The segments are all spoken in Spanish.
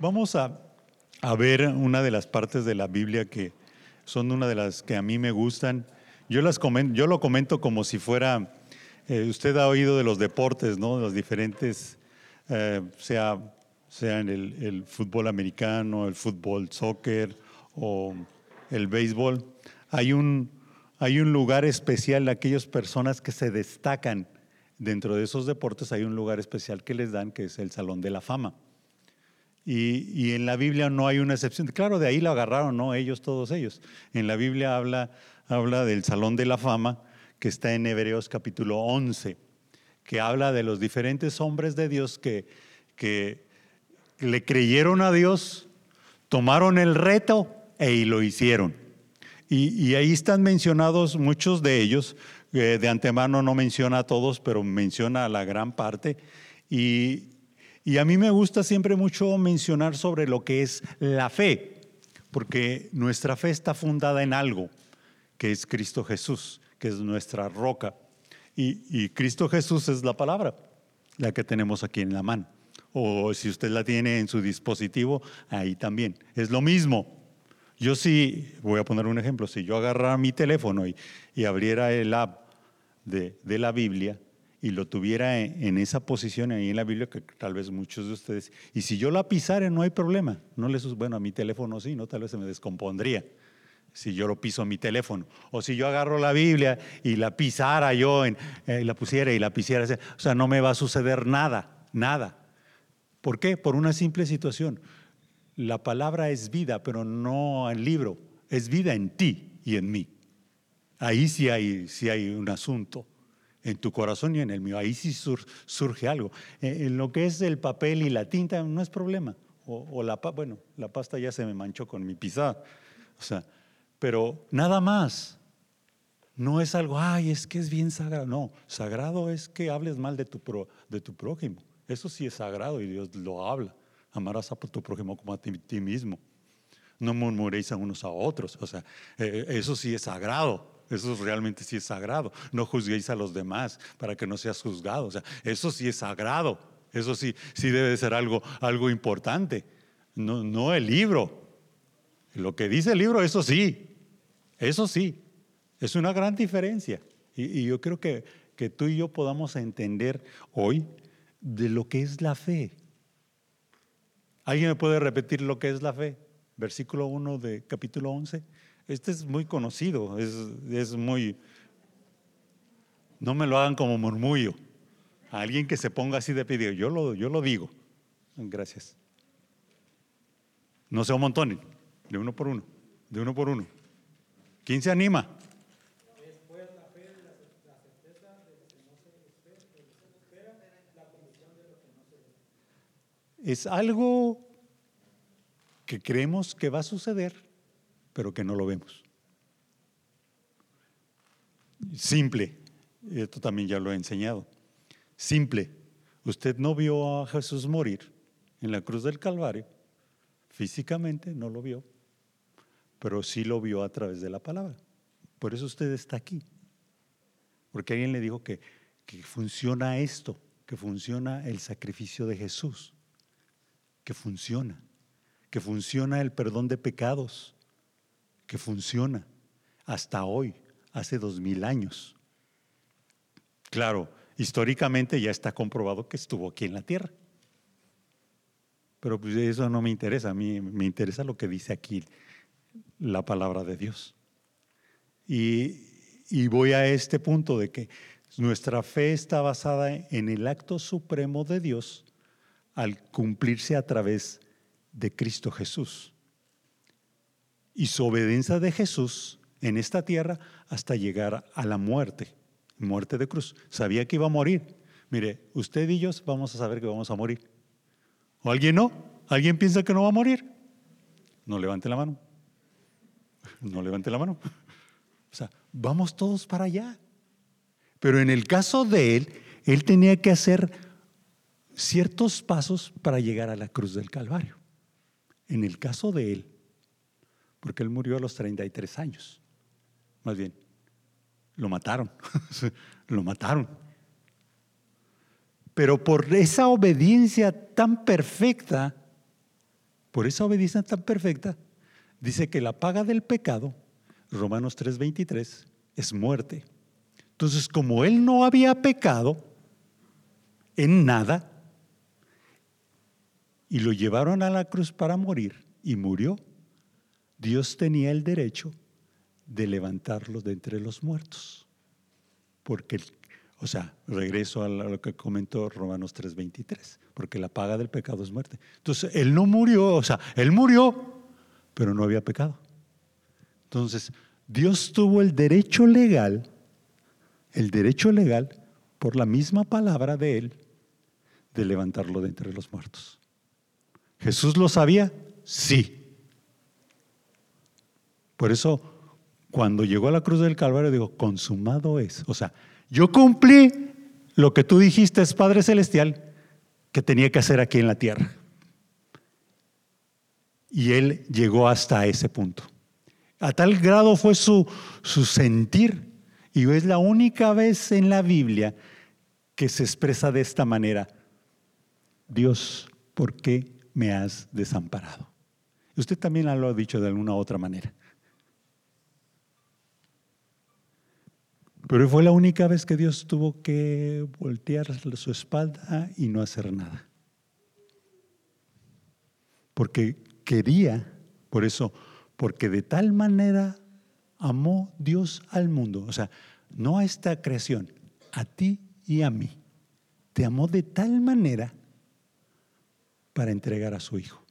Vamos a, ver una de las partes de la Biblia que son una de las que a mí me gustan. Yo, las comento, yo lo comento como si fuera, eh, usted ha oído de los deportes, ¿no? Los diferentes, eh, sea, sea en el, el, fútbol americano, el fútbol soccer o el béisbol. Hay un, hay un lugar especial de aquellas personas que se destacan dentro de esos deportes, hay un lugar especial que les dan, que es el Salón de la Fama. Y, en la Biblia no hay una excepción. Claro, de ahí lo agarraron, ¿no? Ellos, todos ellos. En la Biblia habla, habla del Salón de la Fama, que está en Hebreos capítulo 11, que habla de los diferentes hombres de Dios que, que le creyeron a Dios, tomaron el reto e lo hicieron. Y, ahí están mencionados muchos de ellos. Eh, de antemano no menciona a todos, pero menciona a la gran parte. Y, y a mí me gusta siempre mucho mencionar sobre lo que es la fe, porque nuestra fe está fundada en algo, que es Cristo Jesús, que es nuestra roca. Y, Cristo Jesús es la palabra, la que tenemos aquí en la mano. O si usted la tiene en su dispositivo, ahí también. Es lo mismo. Yo sí, voy a poner un ejemplo, si yo agarrara mi teléfono y, y abriera el app de, de la Biblia, y lo tuviera en, esa posición ahí en la Biblia, que tal vez muchos de ustedes, y si yo la pisara no hay problema, no les, bueno, a mi teléfono sí, no, tal vez se me descompondría si yo lo piso mi teléfono, o si yo agarro la Biblia y la pisara yo, en, eh, la pusiera y la pisara, o sea, no me va a suceder nada, nada. ¿Por qué? Por una simple situación. La palabra es vida, pero no el libro, es vida en ti y en mí. Ahí sí hay, sí hay un asunto en tu corazón y en el mío. Ahí sí surge algo. Eh, en lo que es el papel y la tinta no es problema. O, la, bueno, la pasta ya se me manchó con mi pisada. O sea, pero nada más. No es algo, ay, es que es bien sagrado. No, sagrado es que hables mal de tu, de tu prójimo. Eso sí es sagrado y Dios lo habla. Amarás a tu prójimo como a ti, mismo. No murmuréis a unos a otros. O sea, eh, eso sí es sagrado. Eso realmente sí es sagrado. No juzguéis a los demás para que no seas juzgado. O sea, eso sí es sagrado. Eso sí, sí debe ser algo, algo importante. No, no el libro. Lo que dice el libro, eso sí. Eso sí. Es una gran diferencia. Y, yo creo que, que tú y yo podamos entender hoy de lo que es la fe. ¿Alguien me puede repetir lo que es la fe? Versículo 1 de capítulo 11. Este es muy conocido, es, muy... No me lo hagan como murmullo. alguien que se ponga así de pedido, yo lo, yo lo digo. Gracias. No se amontonen, de uno por uno, de uno por uno. ¿Quién se anima? Es algo que creemos que va a suceder pero que no lo vemos. Simple, esto también ya lo he enseñado. Simple, usted no vio a Jesús morir en la cruz del Calvario, físicamente no lo vio, pero sí lo vio a través de la palabra. Por eso usted está aquí. Porque alguien le dijo que, que funciona esto, que funciona el sacrificio de Jesús, que funciona, que funciona el perdón de pecados, que funciona hasta hoy, hace dos mil años. Claro, históricamente ya está comprobado que estuvo aquí en la tierra. Pero pues eso no me interesa, a mí me interesa lo que dice aquí la palabra de Dios. Y, y voy a este punto de que nuestra fe está basada en el acto supremo de Dios al cumplirse a través de Cristo Jesús y su obediencia de Jesús en esta tierra hasta llegar a la muerte, muerte de cruz. Sabía que iba a morir. Mire, usted y yo vamos a saber que vamos a morir. ¿O alguien no? ¿Alguien piensa que no va a morir? No levante la mano. No levante la mano. O sea, vamos todos para allá. Pero en el caso de él, él tenía que hacer ciertos pasos para llegar a la cruz del Calvario. En el caso de él, porque él murió a los 33 años. Más bien, lo mataron, lo mataron. Pero por esa obediencia tan perfecta, por esa obediencia tan perfecta, dice que la paga del pecado, Romanos 3:23, es muerte. Entonces, como él no había pecado en nada, y lo llevaron a la cruz para morir, y murió, Dios tenía el derecho de levantarlo de entre los muertos. Porque, o sea, regreso a lo que comentó Romanos 3:23, porque la paga del pecado es muerte. Entonces, él no murió, o sea, él murió, pero no había pecado. Entonces, Dios tuvo el derecho legal, el derecho legal, por la misma palabra de él, de levantarlo de entre los muertos. ¿Jesús lo sabía? Sí. Por eso, cuando llegó a la cruz del Calvario, dijo, consumado es. O sea, yo cumplí lo que tú dijiste, Padre Celestial, que tenía que hacer aquí en la tierra. Y él llegó hasta ese punto. A tal grado fue su, su sentir. Y es la única vez en la Biblia que se expresa de esta manera. Dios, ¿por qué me has desamparado? Usted también lo ha dicho de alguna otra manera. Pero fue la única vez que Dios tuvo que voltear su espalda y no hacer nada. Porque quería, por eso, porque de tal manera amó Dios al mundo, o sea, no a esta creación, a ti y a mí. Te amó de tal manera para entregar a su Hijo.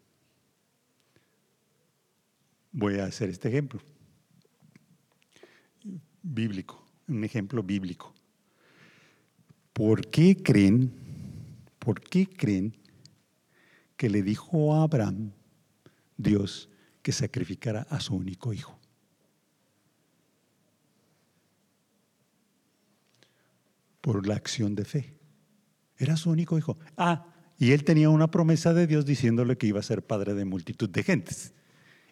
Voy a hacer este ejemplo bíblico un ejemplo bíblico. ¿Por qué creen, por qué creen que le dijo a Abraham Dios que sacrificara a su único hijo? Por la acción de fe. Era su único hijo. Ah, y él tenía una promesa de Dios diciéndole que iba a ser padre de multitud de gentes.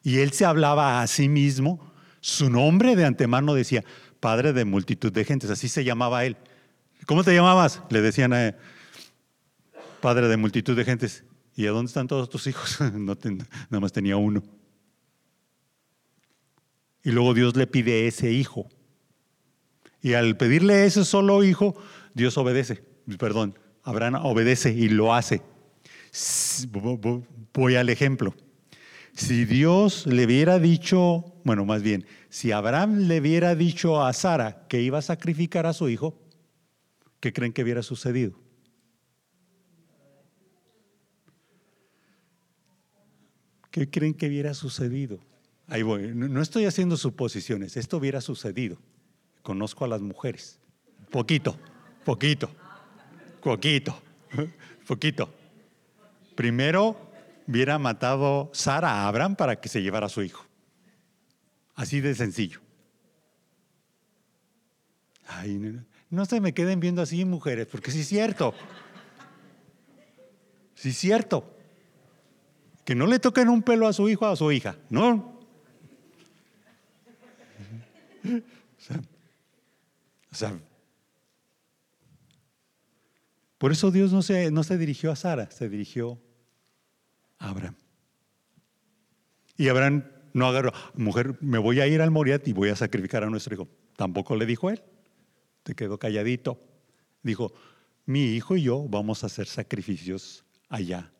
Y él se hablaba a sí mismo, su nombre de antemano decía, padre de multitud de gentes, así se llamaba él. ¿Cómo te llamabas? Le decían a padre de multitud de gentes. ¿Y a dónde están todos tus hijos? no nada más tenía uno. Y luego Dios le pide ese hijo. Y al pedirle ese solo hijo, Dios obedece. Perdón, Abraham obedece y lo hace. Voy al ejemplo. Si Dios le hubiera dicho, bueno, más bien, si Abraham le hubiera dicho a Sara que iba a sacrificar a su hijo, ¿qué creen que hubiera sucedido? ¿Qué creen que hubiera sucedido? Ahí voy, no estoy haciendo suposiciones, esto hubiera sucedido. Conozco a las mujeres. Poquito, poquito, poquito, poquito. Primero hubiera matado Sara a Abraham para que se llevara a su hijo. Así de sencillo. Ay, no, se me queden viendo así mujeres, porque sí es cierto. Sí es cierto. Que no le toquen un pelo a su hijo o a su hija, ¿no? O sea, por eso Dios no se, no se dirigió a Sara, se dirigió Abraham. Y Abraham no agarró, mujer, me voy a ir al Moriat y voy a sacrificar a nuestro hijo. Tampoco le dijo él. Se quedó calladito. Dijo, mi hijo y yo vamos a hacer sacrificios allá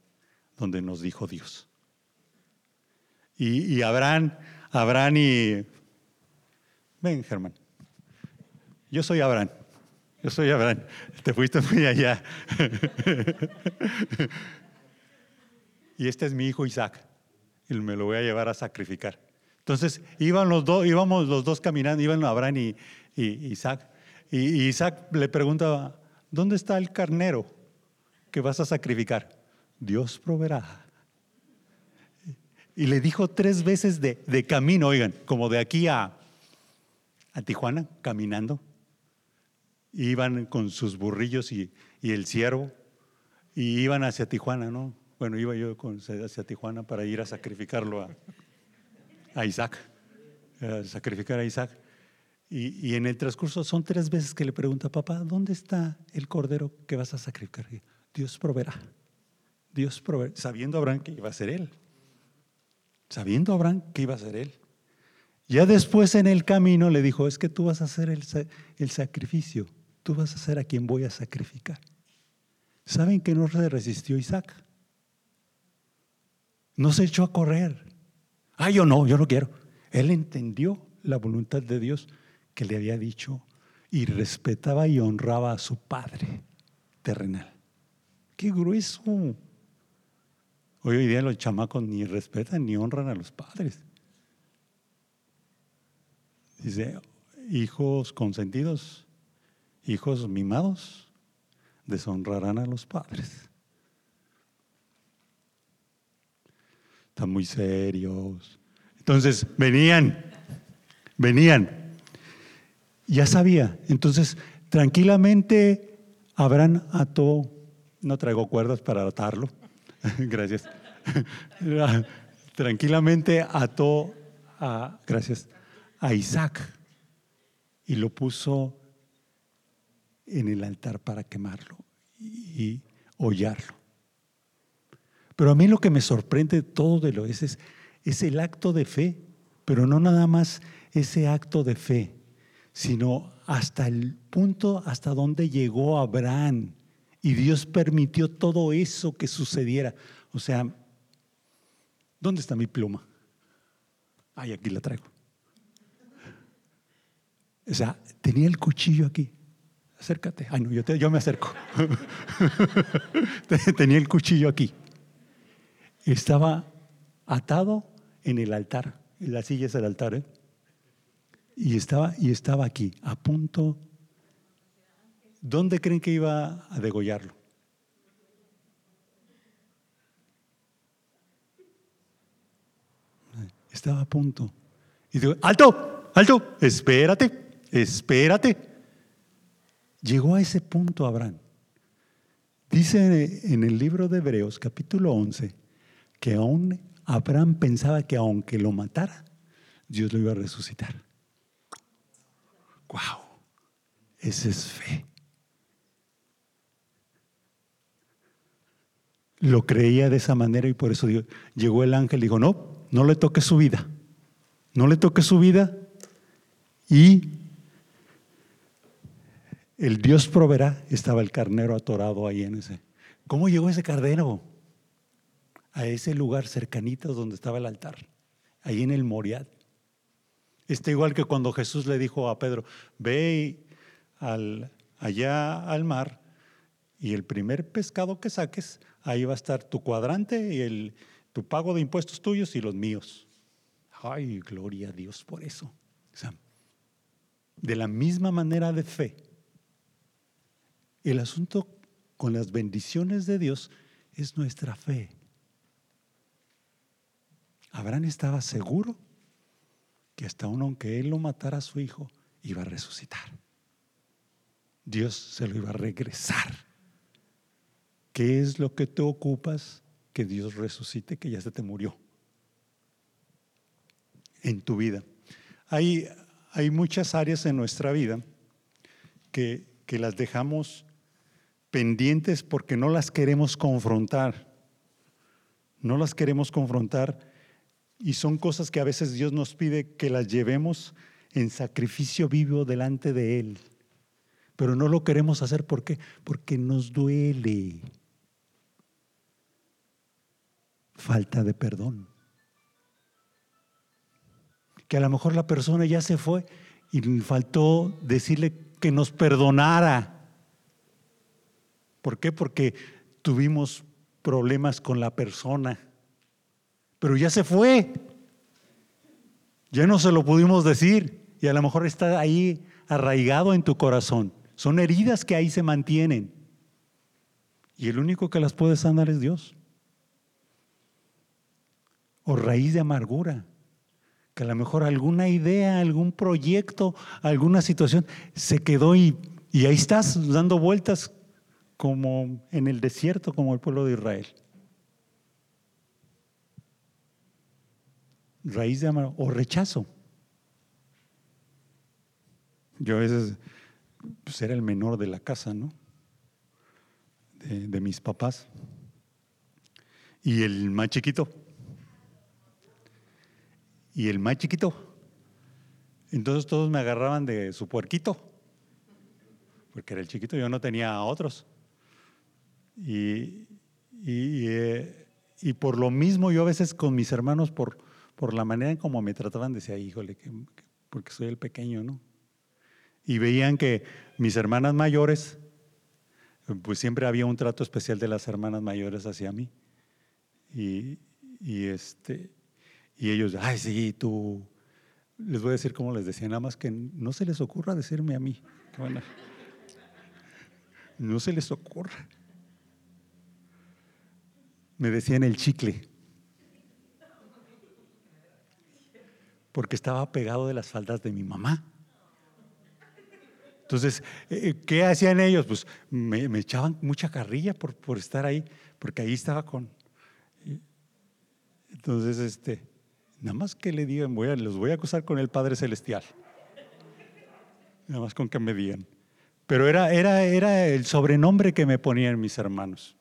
donde nos dijo Dios. Y, Abraham, Abraham y... Ven, Germán. Yo soy Abraham. Yo soy Abraham. Te fuiste muy allá. y este es mi hijo Isaac y me lo voy a llevar a sacrificar. Entonces iban los dos, íbamos los dos caminando, iban Abraham y, Isaac. Y, Isaac le preguntaba, ¿dónde está el carnero que vas a sacrificar? Dios proveerá. Y le dijo tres veces de, camino, oigan, como de aquí a, Tijuana, caminando. Iban con sus burrillos y, y el ciervo, y iban hacia Tijuana, ¿no? Bueno, iba yo con, hacia Tijuana para ir a sacrificarlo a, Isaac, a sacrificar a Isaac. Y, en el transcurso son tres veces que le pregunta, papá, ¿dónde está el cordero que vas a sacrificar? Dios proveerá. Dios proveerá, sabiendo Abraham que iba a ser él. sabiendo Abraham que iba a ser él. Ya después en el camino le dijo, es que tú vas a hacer el, el sacrificio, tú vas a ser a quien voy a sacrificar. ¿Saben que no se resistió Isaac? No se echó a correr. Ah, yo no, yo no quiero. Él entendió la voluntad de Dios que le había dicho y respetaba y honraba a su padre terrenal. Qué grueso. Hoy, hoy día los chamacos ni respetan ni honran a los padres. Dice, hijos consentidos, hijos mimados, deshonrarán a los padres. Están muy serios. Entonces, venían, venían. Ya sabía. Entonces, tranquilamente, Abraham ató, no traigo cuerdas para atarlo, gracias. tranquilamente ató a, gracias, a Isaac y lo puso en el altar para quemarlo y hollarlo. Pero a mí lo que me sorprende de todo de lo es, es, es el acto de fe, pero no nada más ese acto de fe, sino hasta el punto hasta donde llegó Abraham y Dios permitió todo eso que sucediera. O sea, ¿dónde está mi pluma? Ay, aquí la traigo. O sea, tenía el cuchillo aquí. Acércate. Ay, no, yo, yo me acerco. tenía el cuchillo aquí estaba atado en el altar. La silla es el altar, ¿eh? Y estaba, y estaba aquí, a punto. ¿Dónde creen que iba a degollarlo? Estaba a punto. Y digo, alto, alto, espérate, espérate. Llegó a ese punto Abraham. Dice en el libro de Hebreos, capítulo 11, que aún Abraham pensaba que aunque lo matara, Dios lo iba a resucitar. ¡Wow! Esa es fe. Lo creía de esa manera y por eso llegó el ángel y dijo, no, no le toque su vida. No le toque su vida y el Dios proveerá. Estaba el carnero atorado ahí en ese. ¿Cómo llegó ese carnero? A ese lugar cercanito donde estaba el altar, ahí en el Moriad. Está igual que cuando Jesús le dijo a Pedro, ve al, allá al mar y el primer pescado que saques, ahí va a estar tu cuadrante y el, tu pago de impuestos tuyos y los míos. Ay, gloria a Dios por eso. de la misma manera de fe, el asunto con las bendiciones de Dios es nuestra fe. Abraham estaba seguro que hasta uno, aunque él lo matara a su hijo, iba a resucitar. Dios se lo iba a regresar. ¿Qué es lo que te ocupas que Dios resucite, que ya se te murió en tu vida? Hay, hay muchas áreas en nuestra vida que, que las dejamos pendientes porque no las queremos confrontar. No las queremos confrontar y son cosas que a veces Dios nos pide que las llevemos en sacrificio vivo delante de Él. Pero no lo queremos hacer ¿por qué? Porque nos duele. Falta de perdón. Que a lo mejor la persona ya se fue y faltó decirle que nos perdonara. ¿Por qué? Porque tuvimos problemas con la persona pero ya se fue. Ya no se lo pudimos decir y a lo mejor está ahí arraigado en tu corazón. Son heridas que ahí se mantienen. Y el único que las puede sanar es Dios. O raíz de amargura. Que a lo mejor alguna idea, algún proyecto, alguna situación se quedó y, y ahí estás dando vueltas como en el desierto, como el pueblo de Israel. Raíz de amor o rechazo. Yo a veces pues era el menor de la casa, ¿no? De, mis papás. Y el más chiquito. y el más chiquito. Entonces todos me agarraban de su puerquito, porque era el chiquito, yo no tenía otros. Y, eh, y, por lo mismo yo a veces con mis hermanos, por, por la manera en cómo me trataban, decía, híjole, porque soy el pequeño, ¿no? Y veían que mis hermanas mayores, pues siempre había un trato especial de las hermanas mayores hacia mí. Y, y, este, y ellos, ay, sí, tú, les voy a decir como les decía, nada más que no se les ocurra decirme a mí. no se les ocurra. Me decían el chicle. Porque estaba pegado de las faldas de mi mamá. Entonces, eh, ¿qué hacían ellos? Pues me, echaban mucha carrilla por, por, estar ahí, porque ahí estaba con. Entonces, este, nada más que le digan, voy a, los voy a acusar con el Padre Celestial. Nada más con que me digan. Pero era, era, era el sobrenombre que me ponían mis hermanos,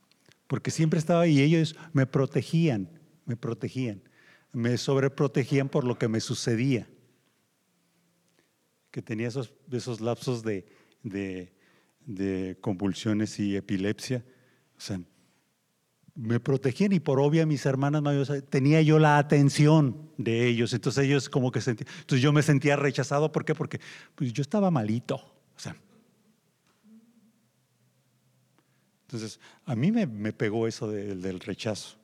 porque siempre estaba ahí y ellos me protegían, me protegían, me sobreprotegían por lo que me sucedía que tenía esos, esos lapsos de, de, convulsiones y epilepsia. O sea, me protegían y por obvia mis hermanas mayores tenía yo la atención de ellos. Entonces ellos como que sentían, entonces yo me sentía rechazado. ¿Por qué? Porque pues yo estaba malito. O sea, entonces a mí me, me pegó eso del rechazo.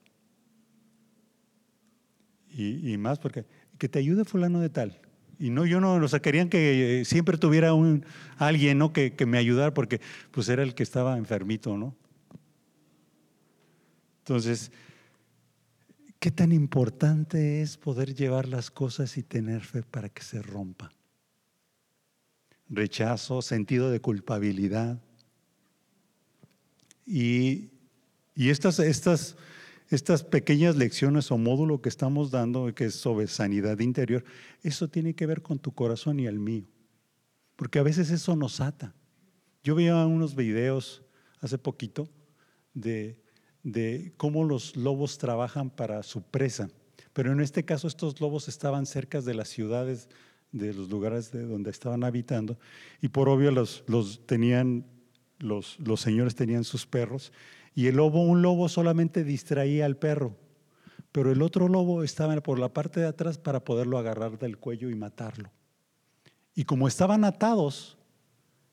Y, más porque que te ayude fulano de tal. Y no, yo no, o sea, querían que eh, siempre tuviera un, alguien ¿no? que, que me ayudara porque pues era el que estaba enfermito, ¿no? Entonces, ¿qué tan importante es poder llevar las cosas y tener fe para que se rompa? Rechazo, sentido de culpabilidad. Y, y estas, estas estas pequeñas lecciones o módulo que estamos dando, que es sobre sanidad interior, eso tiene que ver con tu corazón y el mío. Porque a veces eso nos ata. Yo veía unos videos hace poquito de, de cómo los lobos trabajan para su presa. Pero en este caso estos lobos estaban cerca de las ciudades, de los lugares de donde estaban habitando, y por obvio los, los tenían, los, los señores tenían sus perros, y el lobo, un lobo solamente distraía al perro, pero el otro lobo estaba por la parte de atrás para poderlo agarrar del cuello y matarlo. Y como estaban atados,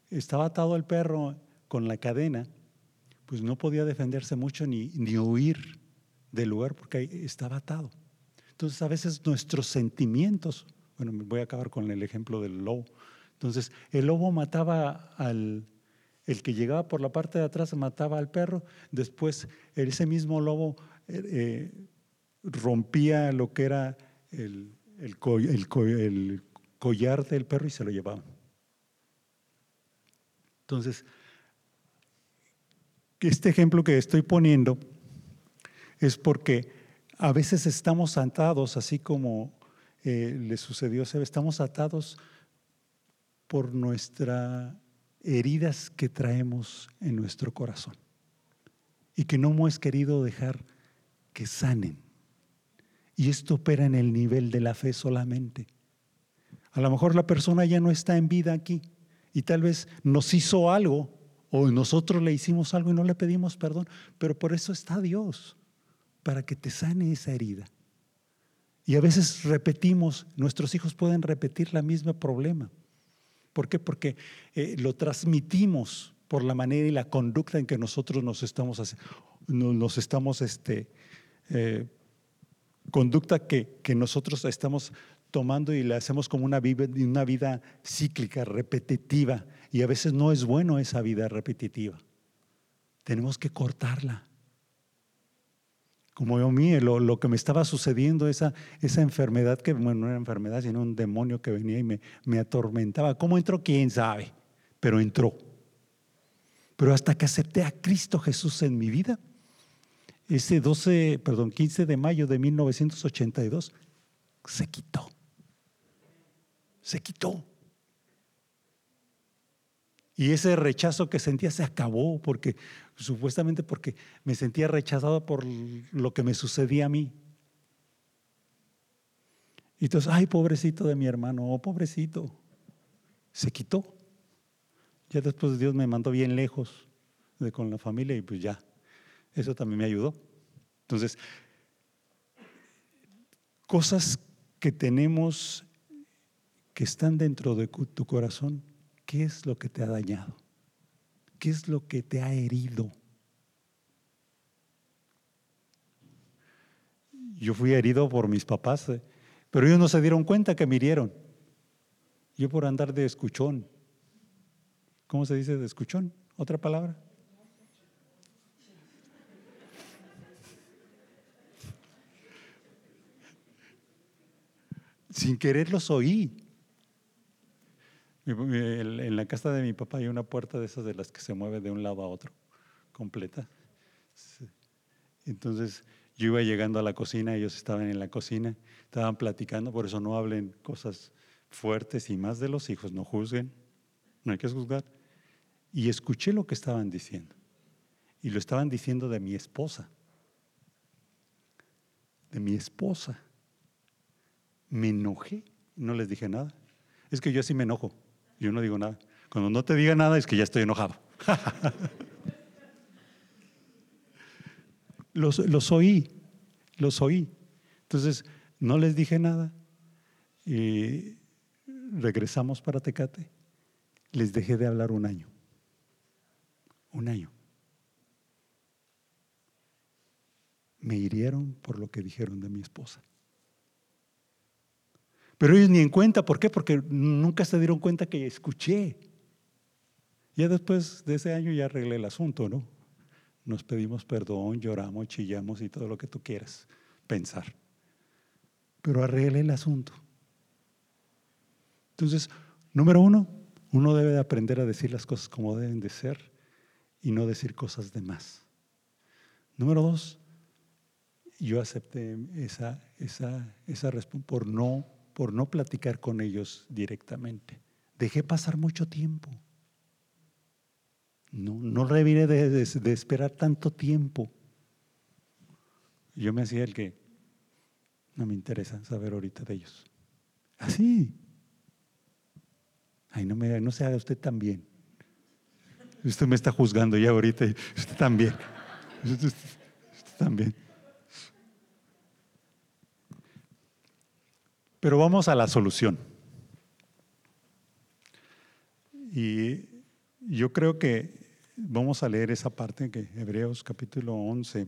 estaba atado el perro con la cadena, pues no podía defenderse mucho ni, ni huir del lugar porque estaba atado. Entonces a veces nuestros sentimientos, bueno, voy a acabar con el ejemplo del lobo. Entonces el lobo mataba al, el que llegaba por la parte de atrás mataba al perro, después ese mismo lobo eh, eh, rompía lo que era el, collar del perro y se lo llevaba. Entonces, este ejemplo que estoy poniendo es porque a veces estamos atados, así como eh, le sucedió a estamos atados por nuestra heridas que traemos en nuestro corazón y que no hemos querido dejar que sanen. Y esto opera en el nivel de la fe solamente. A lo mejor la persona ya no está en vida aquí y tal vez nos hizo algo o nosotros le hicimos algo y no le pedimos perdón, pero por eso está Dios, para que te sane esa herida. Y a veces repetimos, nuestros hijos pueden repetir la misma problema. ¿Por qué? Porque eh, lo transmitimos por la manera y la conducta en que nosotros nos estamos, nos estamos este, eh, conducta que, que, nosotros estamos tomando y la hacemos como una vida, una vida cíclica, repetitiva. Y a veces no es bueno esa vida repetitiva. Tenemos que cortarla como yo mí, lo, lo, que me estaba sucediendo, esa, esa enfermedad que, bueno, no era enfermedad, sino un demonio que venía y me, me atormentaba. ¿Cómo entró? ¿Quién sabe? Pero entró. Pero hasta que acepté a Cristo Jesús en mi vida, ese 12, perdón, 15 de mayo de 1982, se quitó. Se quitó. Y ese rechazo que sentía se acabó porque supuestamente porque me sentía rechazado por lo que me sucedía a mí. Y entonces, ay, pobrecito de mi hermano, oh, pobrecito. Se quitó. Ya después Dios me mandó bien lejos de con la familia y pues ya, eso también me ayudó. Entonces, cosas que tenemos que están dentro de tu corazón, ¿qué es lo que te ha dañado? ¿Qué es lo que te ha herido? Yo fui herido por mis papás, eh, pero ellos no se dieron cuenta que me hirieron. Yo por andar de escuchón. ¿Cómo se dice de escuchón? ¿Otra palabra? Sin querer los oí. En la casa de mi papá hay una puerta de esas de las que se mueve de un lado a otro, completa. Entonces yo iba llegando a la cocina, ellos estaban en la cocina, estaban platicando, por eso no hablen cosas fuertes y más de los hijos, no juzguen, no hay que juzgar. Y escuché lo que estaban diciendo. Y lo estaban diciendo de mi esposa. De mi esposa. Me enojé, no les dije nada. Es que yo así me enojo, yo no digo nada. Cuando no te diga nada es que ya estoy enojado. los, oí, los oí. Entonces, no les dije nada y regresamos para Tecate. Les dejé de hablar un año. Un año. Me hirieron por lo que dijeron de mi esposa. Pero ellos ni en cuenta, ¿por qué? Porque nunca se dieron cuenta que escuché. Ya después de ese año ya arreglé el asunto, ¿no? nos pedimos perdón, lloramos, chillamos y todo lo que tú quieras pensar. Pero arregle el asunto. Entonces, número uno, uno debe de aprender a decir las cosas como deben de ser y no decir cosas de más. Número dos, yo acepté esa, esa, esa por no, por no platicar con ellos directamente. Dejé pasar mucho tiempo. No, no de, de, esperar tanto tiempo. Yo me hacía el que no me interesa saber ahorita de ellos. Así. Ay, no, me, no se haga usted también. Usted me está juzgando ya ahorita. Usted también. Usted, también. Pero vamos a la solución. Y yo creo que vamos a leer esa parte que Hebreos capítulo 11.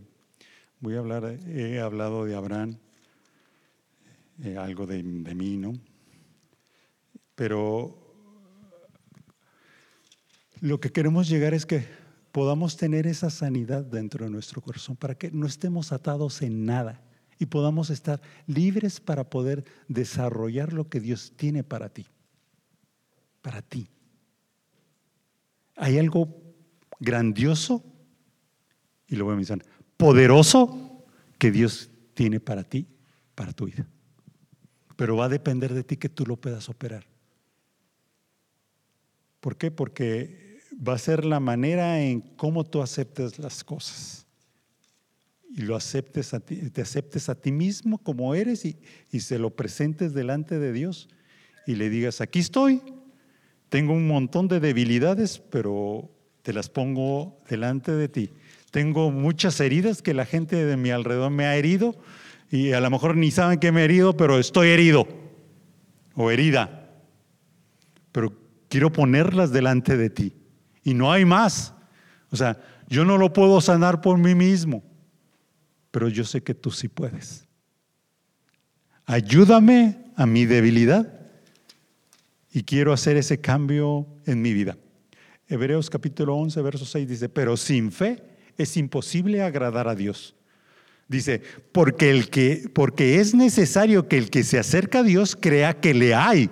Voy a hablar, he hablado de Abraham, eh, algo de, de mí, ¿no? Pero lo que queremos llegar es que podamos tener esa sanidad dentro de nuestro corazón para que no estemos atados en nada y podamos estar libres para poder desarrollar lo que Dios tiene para ti, para ti. Hay algo grandioso, y lo voy a mencionar, poderoso que Dios tiene para ti, para tu vida. Pero va a depender de ti que tú lo puedas operar. ¿Por qué? Porque va a ser la manera en cómo tú aceptes las cosas. Y lo aceptes a ti, te aceptes a ti mismo como eres y, y se lo presentes delante de Dios y le digas, aquí estoy, tengo un montón de debilidades, pero te las pongo delante de ti. Tengo muchas heridas que la gente de mi alrededor me ha herido y a lo mejor ni saben que me he herido, pero estoy herido o herida. Pero quiero ponerlas delante de ti y no hay más. O sea, yo no lo puedo sanar por mí mismo, pero yo sé que tú sí puedes. Ayúdame a mi debilidad y quiero hacer ese cambio en mi vida. Hebreos capítulo 11, verso 6 dice, pero sin fe es imposible agradar a Dios. Dice, porque, el que, porque es necesario que el que se acerca a Dios crea que le hay.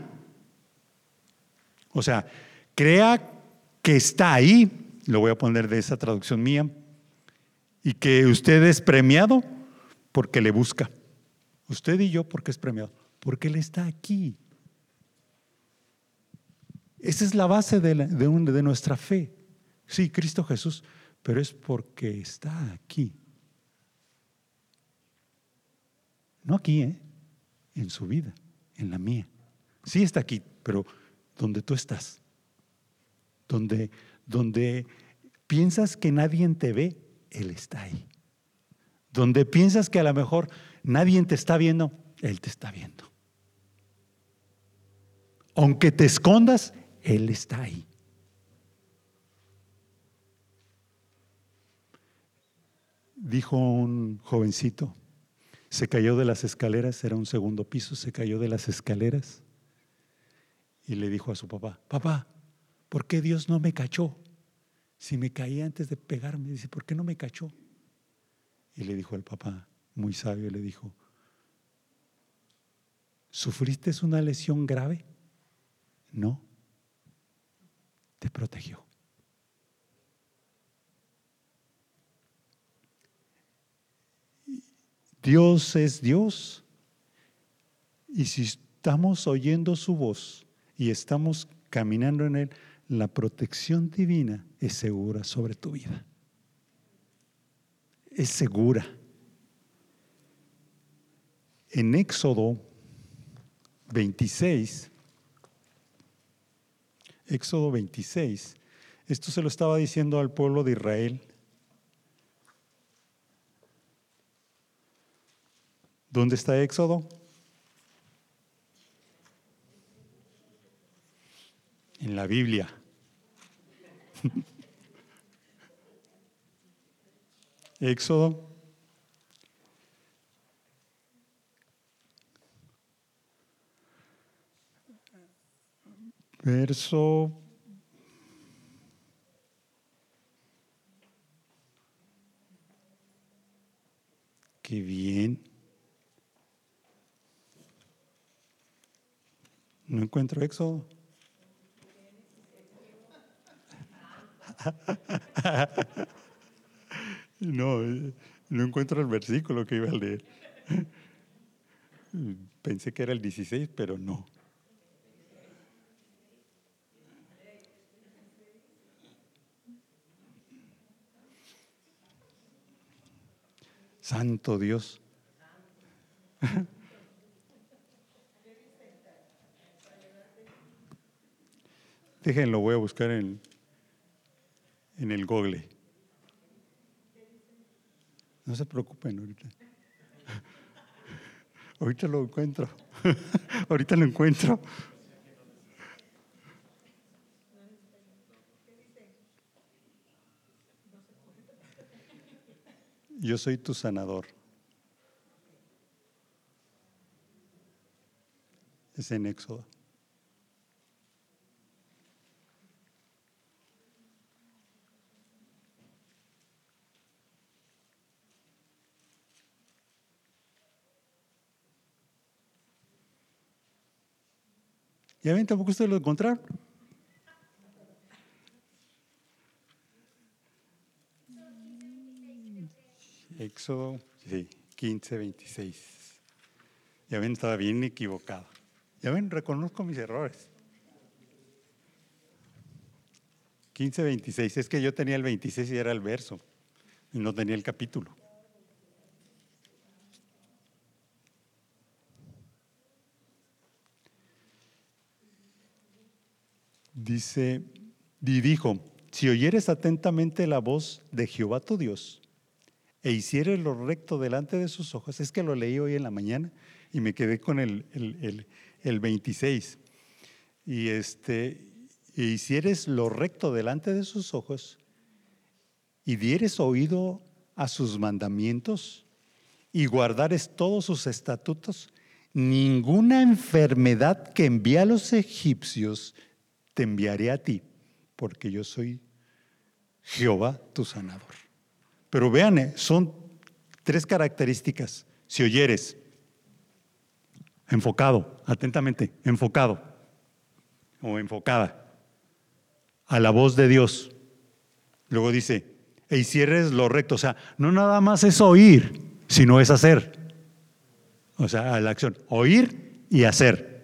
O sea, crea que está ahí, lo voy a poner de esa traducción mía, y que usted es premiado porque le busca. Usted y yo porque es premiado, porque Él está aquí. Esa es la base de, de, nuestra fe. Sí, Cristo Jesús, pero es porque está aquí. No aquí, ¿eh? en su vida. en la mía. Sí está aquí, pero donde tú estás, donde, donde piensas que nadie te ve, Él está ahí. Donde piensas que a lo mejor nadie te está viendo, Él te está viendo. Aunque te escondas, Él está ahí. Dijo un jovencito, se cayó de las escaleras, era un segundo piso, se cayó de las escaleras y le dijo a su papá, papá, ¿por qué Dios no me cachó? Si me caí antes de pegarme, dice, ¿por qué no me cachó? Y le dijo el papá, muy sabio, le dijo, ¿sufriste una lesión grave? No, te protegió. Dios es Dios. Y si estamos oyendo su voz y estamos caminando en Él, la protección divina es segura sobre tu vida. Es segura. En Éxodo 26, Éxodo 26, esto se lo estaba diciendo al pueblo de Israel ¿Dónde está Éxodo? En la Biblia. Éxodo. Verso Qué bien. No encuentro Éxodo. No, no encuentro el versículo que iba a leer. Pensé que era el 16, pero no. Santo Dios. Déjenlo, voy a buscar en, en el Google. No se preocupen ahorita. Ahorita lo encuentro. ahorita lo encuentro. Yo soy tu sanador. Es en Éxodo. ¿Ya ven? Tampoco ustedes lo encontraron. Éxodo, sí, 15, 26. Ya ven, estaba bien equivocado. Ya ven, reconozco mis errores. 15, 26. Es que yo tenía el 26 y era el verso, y no tenía el capítulo. Dice, y dijo, si oyeres atentamente la voz de Jehová tu Dios e hicieres lo recto delante de sus ojos, es que lo leí hoy en la mañana y me quedé con el, el, 26, y este, e hicieres lo recto delante de sus ojos y dieres oído a sus mandamientos y guardares todos sus estatutos, ninguna enfermedad que envía a los egipcios te enviaré a ti, porque yo soy Jehová tu sanador. Pero vean, eh, son tres características. Si oyeres, enfocado, atentamente, enfocado o enfocada a la voz de Dios. Luego dice, e hicieres lo recto. O sea, no nada más es oír, sino es hacer. O sea, a la acción. Oír y hacer.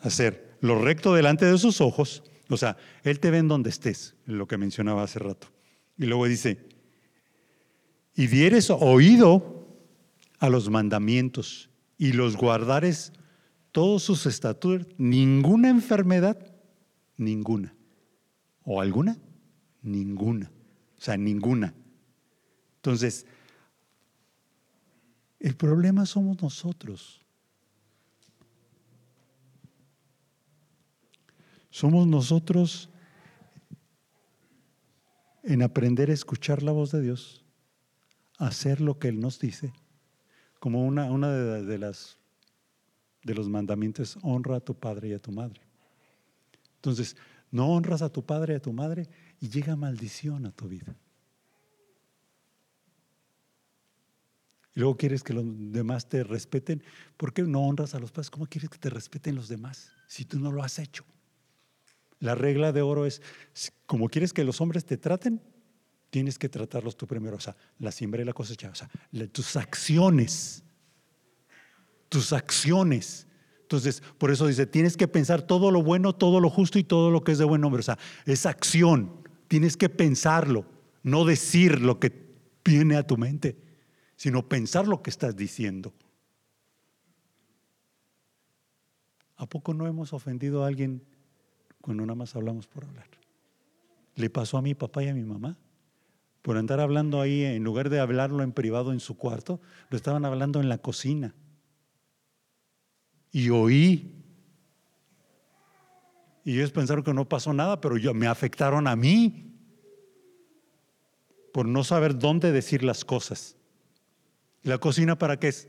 Hacer lo recto delante de sus ojos, o sea, Él te ve en donde estés, lo que mencionaba hace rato. Y luego dice, y dieres oído a los mandamientos y los guardares todos sus estatutos, ninguna enfermedad, ninguna. ¿O alguna? Ninguna. O sea, ninguna. Entonces, el problema somos nosotros. Somos nosotros en aprender a escuchar la voz de Dios, hacer lo que Él nos dice, como una, de, de, las de los mandamientos, honra a tu padre y a tu madre. Entonces, no honras a tu padre y a tu madre y llega maldición a tu vida. Y luego quieres que los demás te respeten. ¿Por qué no honras a los padres? ¿Cómo quieres que te respeten los demás si tú no lo has hecho? La regla de oro es, como quieres que los hombres te traten, tienes que tratarlos tú primero. O sea, la siembra y la cosecha. O sea, tus acciones. Tus acciones. Entonces, por eso dice, tienes que pensar todo lo bueno, todo lo justo y todo lo que es de buen hombre. O sea, es acción. Tienes que pensarlo, no decir lo que viene a tu mente, sino pensar lo que estás diciendo. ¿A poco no hemos ofendido a alguien cuando nada más hablamos por hablar. Le pasó a mi papá y a mi mamá. Por andar hablando ahí, en lugar de hablarlo en privado en su cuarto, lo estaban hablando en la cocina. Y oí. Y ellos pensaron que no pasó nada, pero yo, me afectaron a mí por no saber dónde decir las cosas. ¿La cocina para qué es?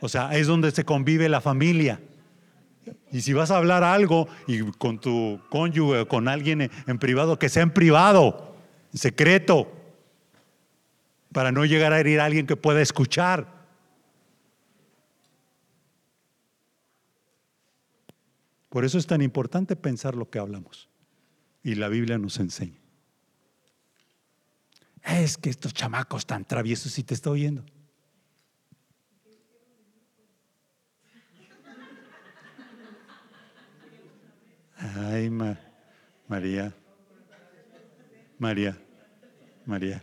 O sea, es donde se convive la familia. Y si vas a hablar algo y con tu cónyuge o con alguien en privado, que sea en privado, en secreto, para no llegar a herir a alguien que pueda escuchar. Por eso es tan importante pensar lo que hablamos. Y la Biblia nos enseña. Es que estos chamacos tan traviesos, si te está oyendo. Ay, María. María. María.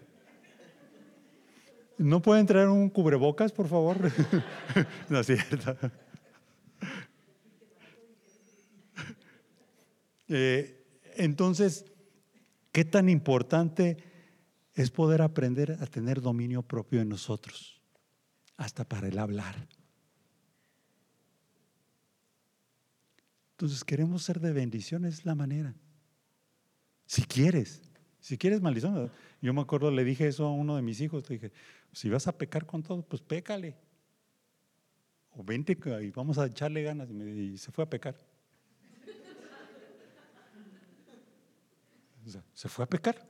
¿No puede entrar un cubrebocas, por favor? no es cierto. Eh, entonces, ¿qué tan importante es poder aprender a tener dominio propio en nosotros? Hasta para el hablar. Entonces queremos ser de bendición, es la manera. Si quieres, si quieres maldición. Yo me acuerdo, le dije eso a uno de mis hijos, le dije, si vas a pecar con todo, pues pécale. O vente y vamos a echarle ganas. Y se fue a pecar. se fue a pecar.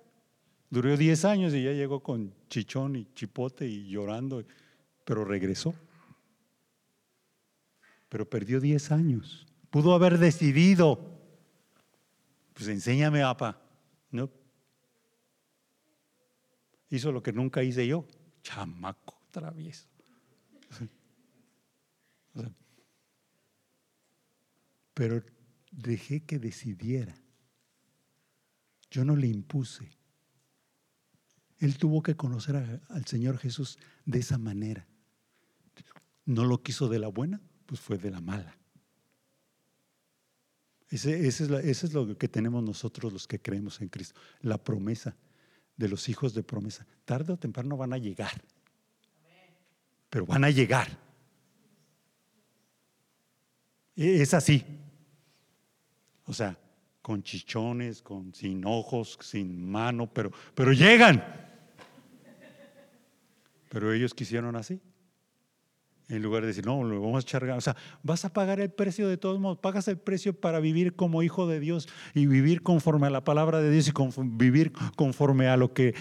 Duró 10 años y ya llegó con chichón y chipote y llorando, pero regresó. Pero perdió 10 años. Pudo haber decidido, pues enséñame, papá. No. Hizo lo que nunca hice yo. Chamaco travieso. pero dejé que decidiera. Yo no le impuse. Él tuvo que conocer al Señor Jesús de esa manera. No lo quiso de la buena, pues fue de la mala. Ese, es es lo que tenemos nosotros los que creemos en Cristo, la promesa de los hijos de promesa. Tarde o temprano van a llegar, pero van a llegar. E, es así. O sea, con chichones, con, sin ojos, sin mano, pero, pero llegan. Pero ellos quisieron así. En lugar de decir, no, lo vamos a echar O sea, vas a pagar el precio de todos modos. Pagas el precio para vivir como hijo de Dios y vivir conforme a la palabra de Dios y vivir conforme a lo que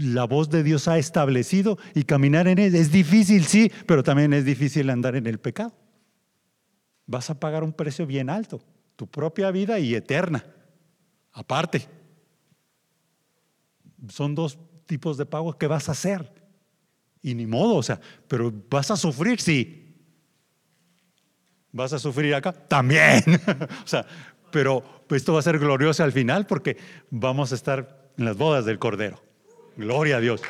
la voz de Dios ha establecido y caminar en él. Es difícil, sí, pero también es difícil andar en el pecado. Vas a pagar un precio bien alto, tu propia vida y eterna. Aparte. Son dos tipos de pagos que vas a hacer. Y ni modo, o sea, pero vas a sufrir, sí. ¿Vas a sufrir acá? También. o sea, pero esto va a ser glorioso al final porque vamos a estar en las bodas del Cordero. Gloria a Dios.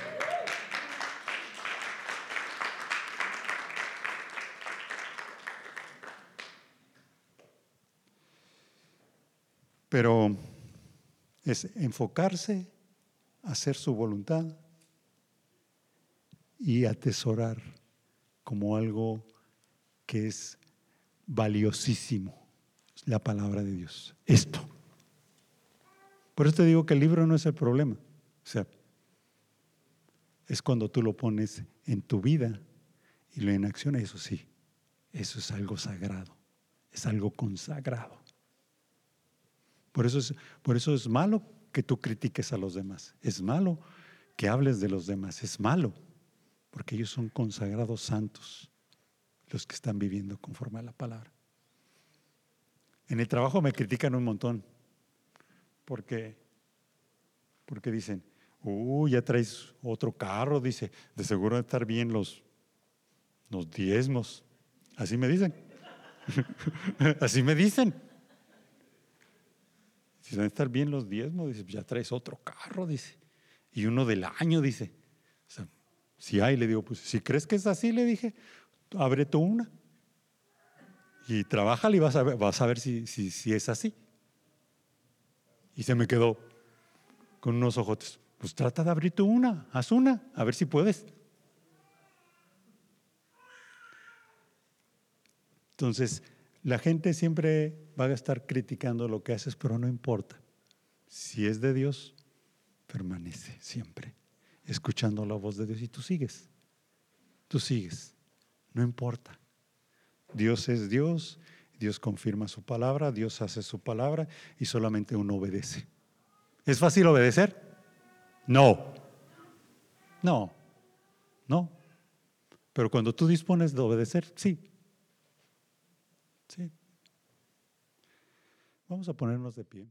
Pero es enfocarse, hacer su voluntad y atesorar como algo que es valiosísimo la palabra de Dios. Esto. Por eso te digo que el libro no es el problema. O sea, es cuando tú lo pones en tu vida y lo en acción, eso sí, eso es algo sagrado, es algo consagrado. Por eso es, por eso es malo que tú critiques a los demás, es malo que hables de los demás, es malo, porque ellos son consagrados santos, los que están viviendo conforme a la palabra. En el trabajo me critican un montón, porque, porque dicen, uy, ya traes otro carro, dice, de seguro estar bien los, los diezmos. Así me dicen. Así me dicen. Si van a estar bien los diezmos, dice, ya traes otro carro, dice. Y uno del año, dice. O sea, si hay, le digo, pues si crees que es así, le dije, abre tú una. Y trabaja y vas a ver, vas a ver si, si, si es así. Y se me quedó con unos ojotes. Pues trata de abrir tú una, haz una, a ver si puedes. Entonces, la gente siempre va a estar criticando lo que haces, pero no importa. Si es de Dios, permanece siempre, escuchando la voz de Dios y tú sigues. Tú sigues, no importa. Dios es Dios, Dios confirma su palabra, Dios hace su palabra y solamente uno obedece. ¿Es fácil obedecer? No. No. No. Pero cuando tú dispones de obedecer, sí. Sí. Vamos a ponernos de pie.